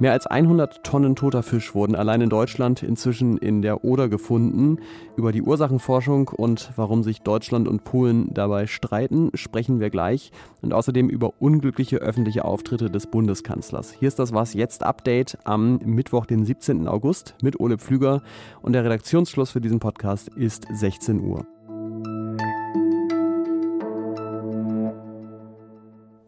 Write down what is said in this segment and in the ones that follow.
Mehr als 100 Tonnen toter Fisch wurden allein in Deutschland inzwischen in der Oder gefunden. Über die Ursachenforschung und warum sich Deutschland und Polen dabei streiten, sprechen wir gleich. Und außerdem über unglückliche öffentliche Auftritte des Bundeskanzlers. Hier ist das Was jetzt Update am Mittwoch, den 17. August mit Ole Pflüger. Und der Redaktionsschluss für diesen Podcast ist 16 Uhr.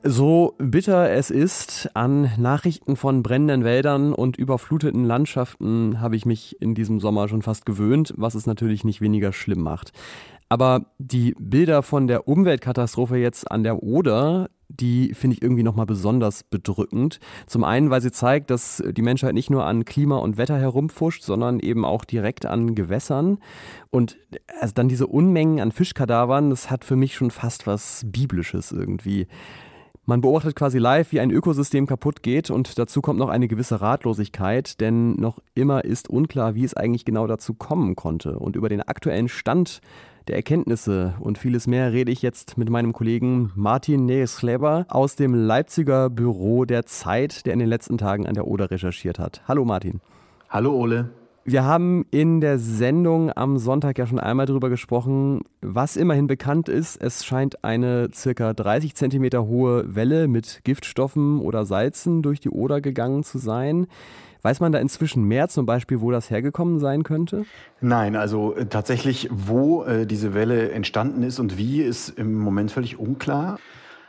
So bitter es ist, an Nachrichten von brennenden Wäldern und überfluteten Landschaften habe ich mich in diesem Sommer schon fast gewöhnt, was es natürlich nicht weniger schlimm macht. Aber die Bilder von der Umweltkatastrophe jetzt an der Oder, die finde ich irgendwie nochmal besonders bedrückend. Zum einen, weil sie zeigt, dass die Menschheit nicht nur an Klima und Wetter herumfuscht, sondern eben auch direkt an Gewässern. Und also dann diese Unmengen an Fischkadavern, das hat für mich schon fast was Biblisches irgendwie. Man beobachtet quasi live, wie ein Ökosystem kaputt geht und dazu kommt noch eine gewisse Ratlosigkeit, denn noch immer ist unklar, wie es eigentlich genau dazu kommen konnte. Und über den aktuellen Stand der Erkenntnisse und vieles mehr rede ich jetzt mit meinem Kollegen Martin Nees-Schleber aus dem Leipziger Büro der Zeit, der in den letzten Tagen an der Oder recherchiert hat. Hallo Martin. Hallo Ole. Wir haben in der Sendung am Sonntag ja schon einmal darüber gesprochen, was immerhin bekannt ist. Es scheint eine circa 30 Zentimeter hohe Welle mit Giftstoffen oder Salzen durch die Oder gegangen zu sein. Weiß man da inzwischen mehr, zum Beispiel, wo das hergekommen sein könnte? Nein, also äh, tatsächlich, wo äh, diese Welle entstanden ist und wie, ist im Moment völlig unklar.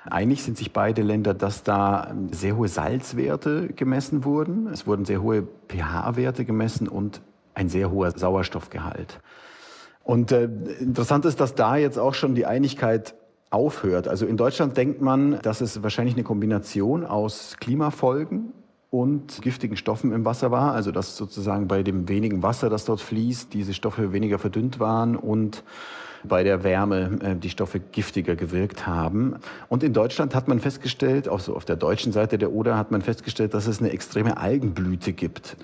Einig sind sich beide Länder, dass da sehr hohe Salzwerte gemessen wurden. Es wurden sehr hohe pH-Werte gemessen und ein sehr hoher Sauerstoffgehalt. Und äh, interessant ist, dass da jetzt auch schon die Einigkeit aufhört. Also in Deutschland denkt man, dass es wahrscheinlich eine Kombination aus Klimafolgen und giftigen Stoffen im Wasser war. Also dass sozusagen bei dem wenigen Wasser, das dort fließt, diese Stoffe weniger verdünnt waren und bei der Wärme äh, die Stoffe giftiger gewirkt haben. Und in Deutschland hat man festgestellt, also auf der deutschen Seite der Oder hat man festgestellt, dass es eine extreme Algenblüte gibt.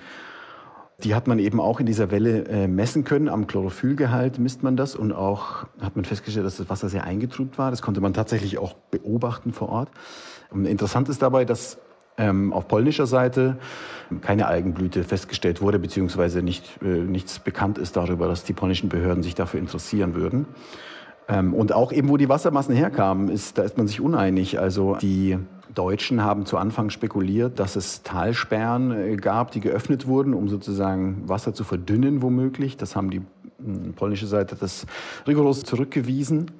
Die hat man eben auch in dieser Welle äh, messen können. Am Chlorophyllgehalt misst man das und auch hat man festgestellt, dass das Wasser sehr eingetrübt war. Das konnte man tatsächlich auch beobachten vor Ort. Und interessant ist dabei, dass ähm, auf polnischer Seite keine Algenblüte festgestellt wurde, beziehungsweise nicht, äh, nichts bekannt ist darüber, dass die polnischen Behörden sich dafür interessieren würden. Ähm, und auch eben, wo die Wassermassen herkamen, ist, da ist man sich uneinig. Also die Deutschen haben zu Anfang spekuliert, dass es Talsperren äh, gab, die geöffnet wurden, um sozusagen Wasser zu verdünnen womöglich. Das haben die hm, polnische Seite das rigoros zurückgewiesen.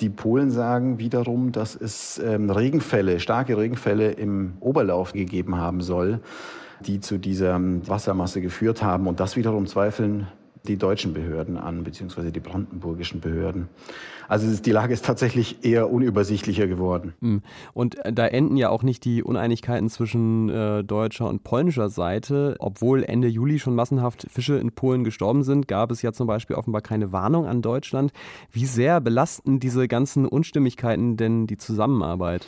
Die Polen sagen wiederum, dass es ähm, Regenfälle, starke Regenfälle im Oberlauf gegeben haben soll, die zu dieser ähm, Wassermasse geführt haben. Und das wiederum zweifeln die deutschen Behörden an, beziehungsweise die brandenburgischen Behörden. Also die Lage ist tatsächlich eher unübersichtlicher geworden. Hm. Und äh, da enden ja auch nicht die Uneinigkeiten zwischen äh, deutscher und polnischer Seite. Obwohl Ende Juli schon massenhaft Fische in Polen gestorben sind, gab es ja zum Beispiel offenbar keine Warnung an Deutschland. Wie sehr belasten diese ganzen Unstimmigkeiten denn die Zusammenarbeit?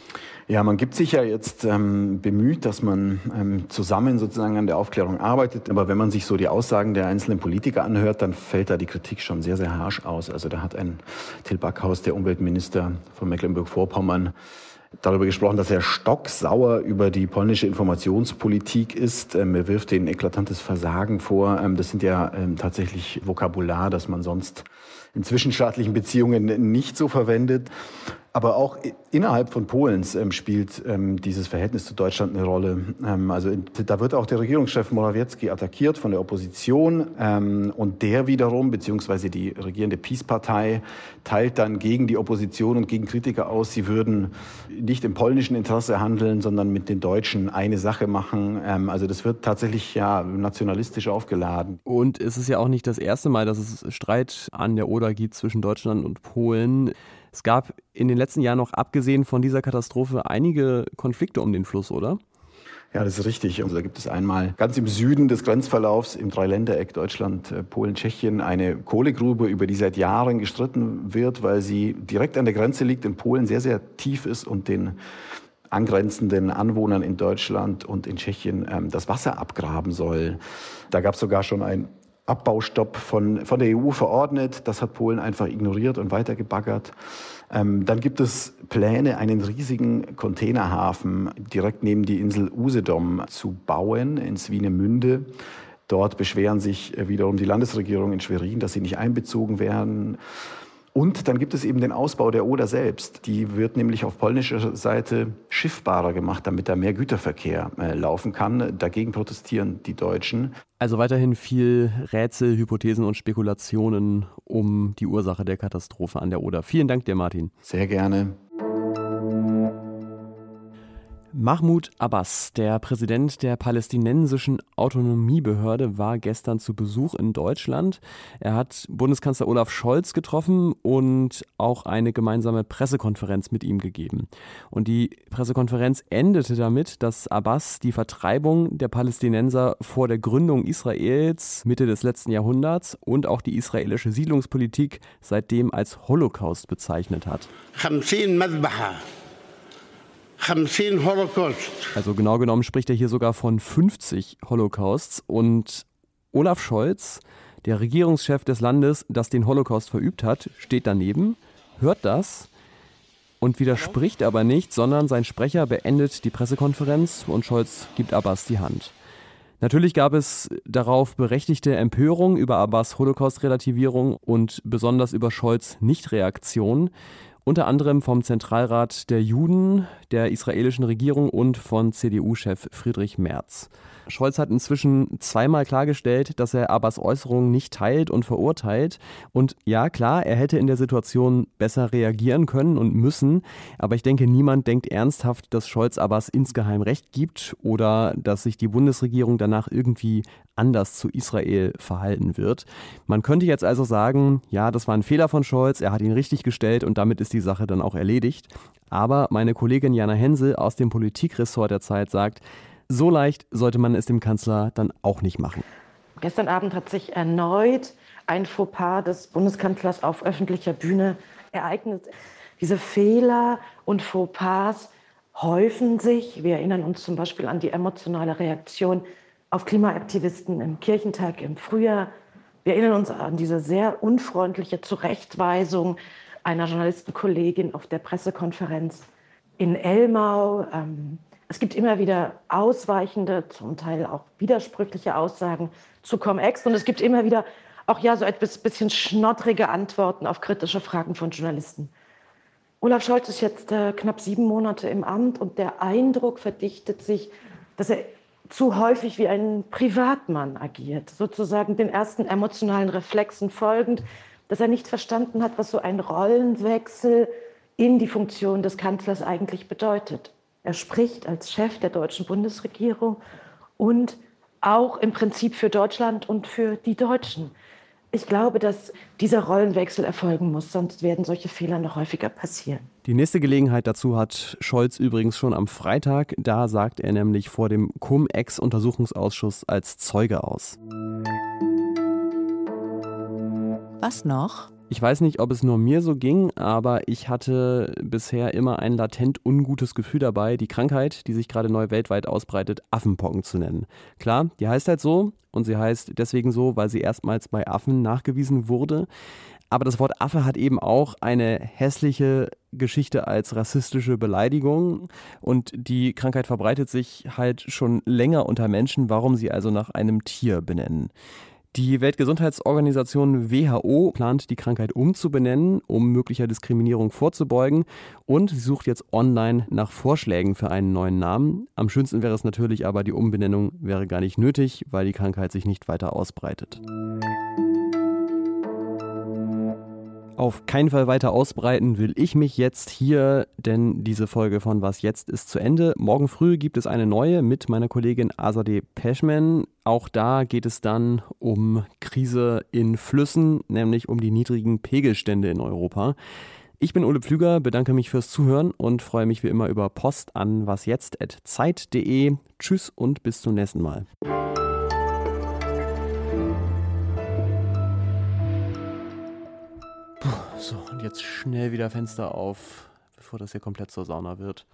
Ja, man gibt sich ja jetzt ähm, bemüht, dass man ähm, zusammen sozusagen an der Aufklärung arbeitet. Aber wenn man sich so die Aussagen der einzelnen Politiker anhört, dann fällt da die Kritik schon sehr, sehr harsch aus. Also da hat ein Till Backhaus, der Umweltminister von Mecklenburg-Vorpommern, darüber gesprochen, dass er stocksauer über die polnische Informationspolitik ist. Ähm, er wirft denen eklatantes Versagen vor. Ähm, das sind ja ähm, tatsächlich Vokabular, das man sonst in zwischenstaatlichen Beziehungen nicht so verwendet. Aber auch innerhalb von Polens ähm, spielt ähm, dieses Verhältnis zu Deutschland eine Rolle. Ähm, also da wird auch der Regierungschef Morawiecki attackiert von der Opposition und der wiederum, beziehungsweise die regierende Peace-Partei, teilt dann gegen die Opposition und gegen Kritiker aus, sie würden nicht im polnischen Interesse handeln, sondern mit den Deutschen eine Sache machen. Also das wird tatsächlich ja nationalistisch aufgeladen. Und es ist ja auch nicht das erste Mal, dass es Streit an der Oder gibt zwischen Deutschland und Polen. Es gab in den letzten Jahren noch, abgesehen von dieser Katastrophe, einige Konflikte um den Fluss, oder? Ja, das ist richtig. Also da gibt es einmal ganz im Süden des Grenzverlaufs im Dreiländereck Deutschland, äh, Polen, Tschechien eine Kohlegrube, über die seit Jahren gestritten wird, weil sie direkt an der Grenze liegt, in Polen sehr, sehr tief ist und den angrenzenden Anwohnern in Deutschland und in Tschechien ähm, das Wasser abgraben soll. Da gab es sogar schon ein Abbaustopp von, von der EU verordnet. Das hat Polen einfach ignoriert und weitergebaggert. Ähm, dann gibt es Pläne, einen riesigen Containerhafen direkt neben die Insel Usedom zu bauen in Swinemünde. Dort beschweren sich wiederum die Landesregierung in Schwerin, dass sie nicht einbezogen werden. Und dann gibt es eben den Ausbau der Oder selbst. Die wird nämlich auf polnischer Seite schiffbarer gemacht, damit da mehr Güterverkehr äh, laufen kann. Dagegen protestieren die Deutschen. Also weiterhin viel Rätsel, Hypothesen und Spekulationen um die Ursache der Katastrophe an der Oder. Vielen Dank dir, Martin. Sehr gerne. Mahmoud Abbas, der Präsident der palästinensischen Autonomiebehörde, war gestern zu Besuch in Deutschland. Er hat Bundeskanzler Olaf Scholz getroffen und auch eine gemeinsame Pressekonferenz mit ihm gegeben. Und die Pressekonferenz endete damit, dass Abbas die Vertreibung der Palästinenser vor der Gründung Israels Mitte des letzten Jahrhunderts und auch die israelische Siedlungspolitik seitdem als Holocaust bezeichnet hat. 50 also genau genommen spricht er hier sogar von 50 Holocausts. Und Olaf Scholz, der Regierungschef des Landes, das den Holocaust verübt hat, steht daneben, hört das und widerspricht aber nicht, sondern sein Sprecher beendet die Pressekonferenz und Scholz gibt Abbas die Hand. Natürlich gab es darauf berechtigte Empörung über Abbas Holocaust-Relativierung und besonders über Scholz Nichtreaktion unter anderem vom Zentralrat der Juden, der israelischen Regierung und von CDU-Chef Friedrich Merz. Scholz hat inzwischen zweimal klargestellt, dass er Abbas Äußerungen nicht teilt und verurteilt. Und ja, klar, er hätte in der Situation besser reagieren können und müssen. Aber ich denke, niemand denkt ernsthaft, dass Scholz Abbas insgeheim Recht gibt oder dass sich die Bundesregierung danach irgendwie anders zu Israel verhalten wird. Man könnte jetzt also sagen, ja, das war ein Fehler von Scholz, er hat ihn richtig gestellt und damit ist die Sache dann auch erledigt. Aber meine Kollegin Jana Hensel aus dem Politikressort der Zeit sagt, so leicht sollte man es dem Kanzler dann auch nicht machen. Gestern Abend hat sich erneut ein Fauxpas des Bundeskanzlers auf öffentlicher Bühne ereignet. Diese Fehler und Fauxpas häufen sich. Wir erinnern uns zum Beispiel an die emotionale Reaktion auf Klimaaktivisten im Kirchentag im Frühjahr. Wir erinnern uns an diese sehr unfreundliche Zurechtweisung einer Journalistenkollegin auf der Pressekonferenz in Elmau. Ähm, es gibt immer wieder ausweichende, zum Teil auch widersprüchliche Aussagen zu Cum-Ex und es gibt immer wieder auch ja so etwas bisschen schnottrige Antworten auf kritische Fragen von Journalisten. Olaf Scholz ist jetzt äh, knapp sieben Monate im Amt und der Eindruck verdichtet sich, dass er zu häufig wie ein Privatmann agiert, sozusagen den ersten emotionalen Reflexen folgend, dass er nicht verstanden hat, was so ein Rollenwechsel in die Funktion des Kanzlers eigentlich bedeutet. Er spricht als Chef der deutschen Bundesregierung und auch im Prinzip für Deutschland und für die Deutschen. Ich glaube, dass dieser Rollenwechsel erfolgen muss, sonst werden solche Fehler noch häufiger passieren. Die nächste Gelegenheit dazu hat Scholz übrigens schon am Freitag. Da sagt er nämlich vor dem Cum-Ex-Untersuchungsausschuss als Zeuge aus. Was noch? Ich weiß nicht, ob es nur mir so ging, aber ich hatte bisher immer ein latent ungutes Gefühl dabei, die Krankheit, die sich gerade neu weltweit ausbreitet, Affenpocken zu nennen. Klar, die heißt halt so und sie heißt deswegen so, weil sie erstmals bei Affen nachgewiesen wurde. Aber das Wort Affe hat eben auch eine hässliche Geschichte als rassistische Beleidigung und die Krankheit verbreitet sich halt schon länger unter Menschen, warum sie also nach einem Tier benennen. Die Weltgesundheitsorganisation WHO plant, die Krankheit umzubenennen, um möglicher Diskriminierung vorzubeugen. Und sie sucht jetzt online nach Vorschlägen für einen neuen Namen. Am schönsten wäre es natürlich aber, die Umbenennung wäre gar nicht nötig, weil die Krankheit sich nicht weiter ausbreitet. Auf keinen Fall weiter ausbreiten will ich mich jetzt hier, denn diese Folge von Was jetzt ist zu Ende. Morgen früh gibt es eine neue mit meiner Kollegin Azadeh Peschman. Auch da geht es dann um Krise in Flüssen, nämlich um die niedrigen Pegelstände in Europa. Ich bin Ole Pflüger, bedanke mich fürs Zuhören und freue mich wie immer über Post an wasjetzt.zeit.de. Tschüss und bis zum nächsten Mal. So, und jetzt schnell wieder Fenster auf, bevor das hier komplett zur Sauna wird.